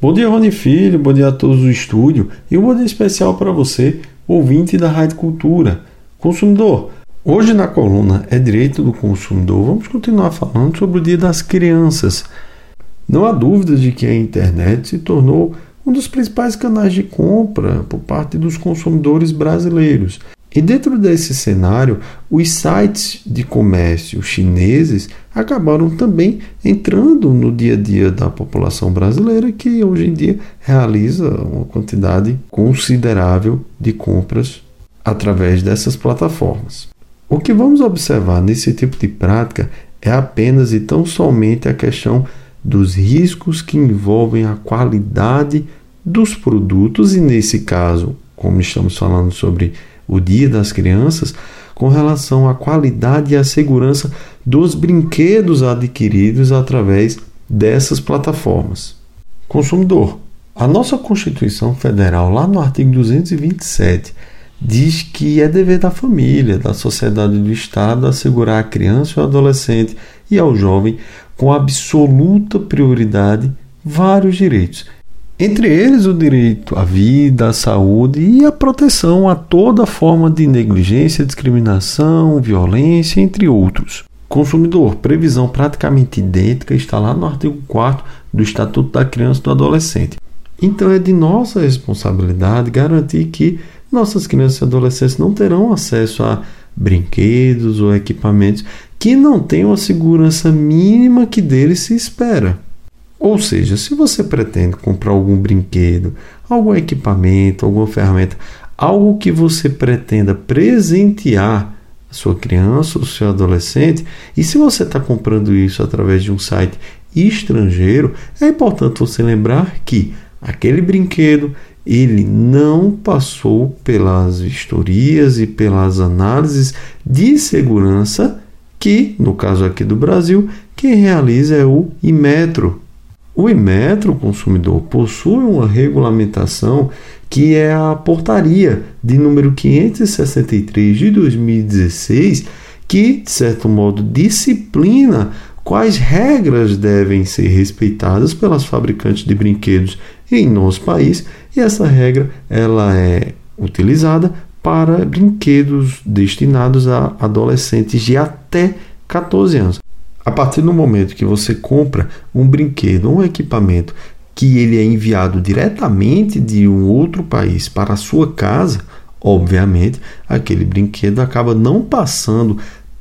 Bom dia, Rony Filho, bom dia a todos do estúdio e um bom dia especial para você, ouvinte da Rádio Cultura. Consumidor, hoje na coluna É Direito do Consumidor, vamos continuar falando sobre o Dia das Crianças. Não há dúvida de que a internet se tornou um dos principais canais de compra por parte dos consumidores brasileiros. E dentro desse cenário, os sites de comércio chineses acabaram também entrando no dia a dia da população brasileira, que hoje em dia realiza uma quantidade considerável de compras através dessas plataformas. O que vamos observar nesse tipo de prática é apenas e tão somente a questão dos riscos que envolvem a qualidade dos produtos, e nesse caso, como estamos falando sobre o Dia das Crianças, com relação à qualidade e à segurança dos brinquedos adquiridos através dessas plataformas. Consumidor, a nossa Constituição Federal, lá no artigo 227, diz que é dever da família, da sociedade e do Estado assegurar à criança e ao adolescente e ao jovem, com absoluta prioridade, vários direitos entre eles o direito à vida, à saúde e à proteção a toda forma de negligência, discriminação, violência, entre outros. Consumidor, previsão praticamente idêntica está lá no artigo 4 do Estatuto da Criança e do Adolescente. Então é de nossa responsabilidade garantir que nossas crianças e adolescentes não terão acesso a brinquedos ou equipamentos que não tenham a segurança mínima que deles se espera. Ou seja, se você pretende comprar algum brinquedo, algum equipamento, alguma ferramenta, algo que você pretenda presentear a sua criança ou seu adolescente, e se você está comprando isso através de um site estrangeiro, é importante você lembrar que aquele brinquedo ele não passou pelas vistorias e pelas análises de segurança que, no caso aqui do Brasil, quem realiza é o Imetro, o Inmetro consumidor possui uma regulamentação que é a portaria de número 563 de 2016, que, de certo modo, disciplina quais regras devem ser respeitadas pelas fabricantes de brinquedos em nosso país, e essa regra ela é utilizada para brinquedos destinados a adolescentes de até 14 anos. A partir do momento que você compra um brinquedo, um equipamento que ele é enviado diretamente de um outro país para a sua casa, obviamente, aquele brinquedo acaba não passando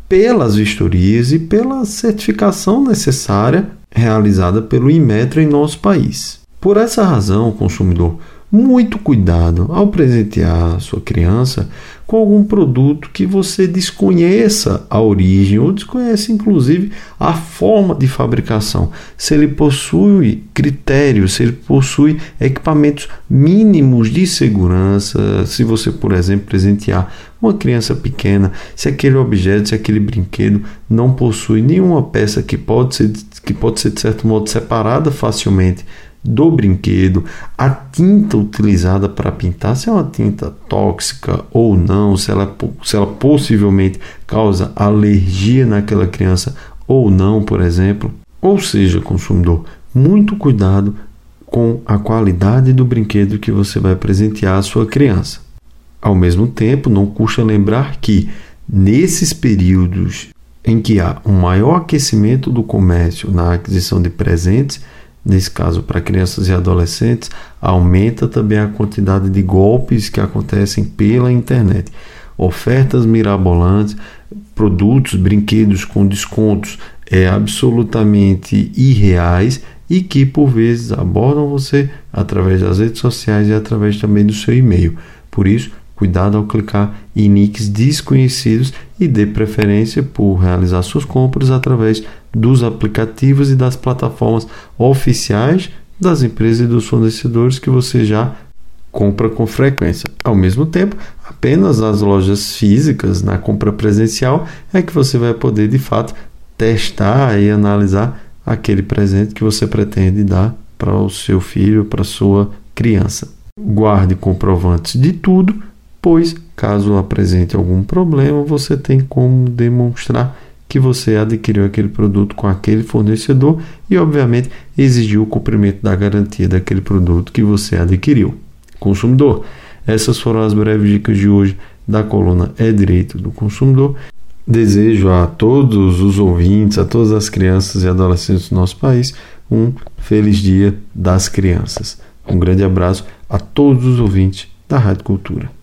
pelas vistorias e pela certificação necessária realizada pelo Inmetro em nosso país. Por essa razão, consumidor, muito cuidado ao presentear sua criança com algum produto que você desconheça a origem ou desconhece inclusive a forma de fabricação. Se ele possui critérios, se ele possui equipamentos mínimos de segurança, se você, por exemplo, presentear uma criança pequena, se aquele objeto, se aquele brinquedo não possui nenhuma peça que pode ser, que pode ser de certo modo separada facilmente do brinquedo, a tinta utilizada para pintar, se é uma tinta tóxica ou não, se ela, se ela possivelmente causa alergia naquela criança ou não, por exemplo. Ou seja, consumidor, muito cuidado com a qualidade do brinquedo que você vai presentear à sua criança. Ao mesmo tempo, não custa lembrar que nesses períodos em que há um maior aquecimento do comércio na aquisição de presentes, nesse caso para crianças e adolescentes, aumenta também a quantidade de golpes que acontecem pela internet. Ofertas mirabolantes, produtos, brinquedos com descontos é absolutamente irreais e que por vezes abordam você através das redes sociais e através também do seu e-mail. Por isso, cuidado ao clicar em nicks desconhecidos e dê preferência por realizar suas compras através dos aplicativos e das plataformas oficiais das empresas e dos fornecedores que você já compra com frequência. Ao mesmo tempo, apenas nas lojas físicas, na compra presencial, é que você vai poder de fato testar e analisar aquele presente que você pretende dar para o seu filho, para sua criança. Guarde comprovantes de tudo, pois caso apresente algum problema, você tem como demonstrar que você adquiriu aquele produto com aquele fornecedor e, obviamente, exigiu o cumprimento da garantia daquele produto que você adquiriu. Consumidor, essas foram as breves dicas de hoje da coluna É Direito do Consumidor. Desejo a todos os ouvintes, a todas as crianças e adolescentes do nosso país, um feliz dia das crianças. Um grande abraço a todos os ouvintes da Rádio Cultura.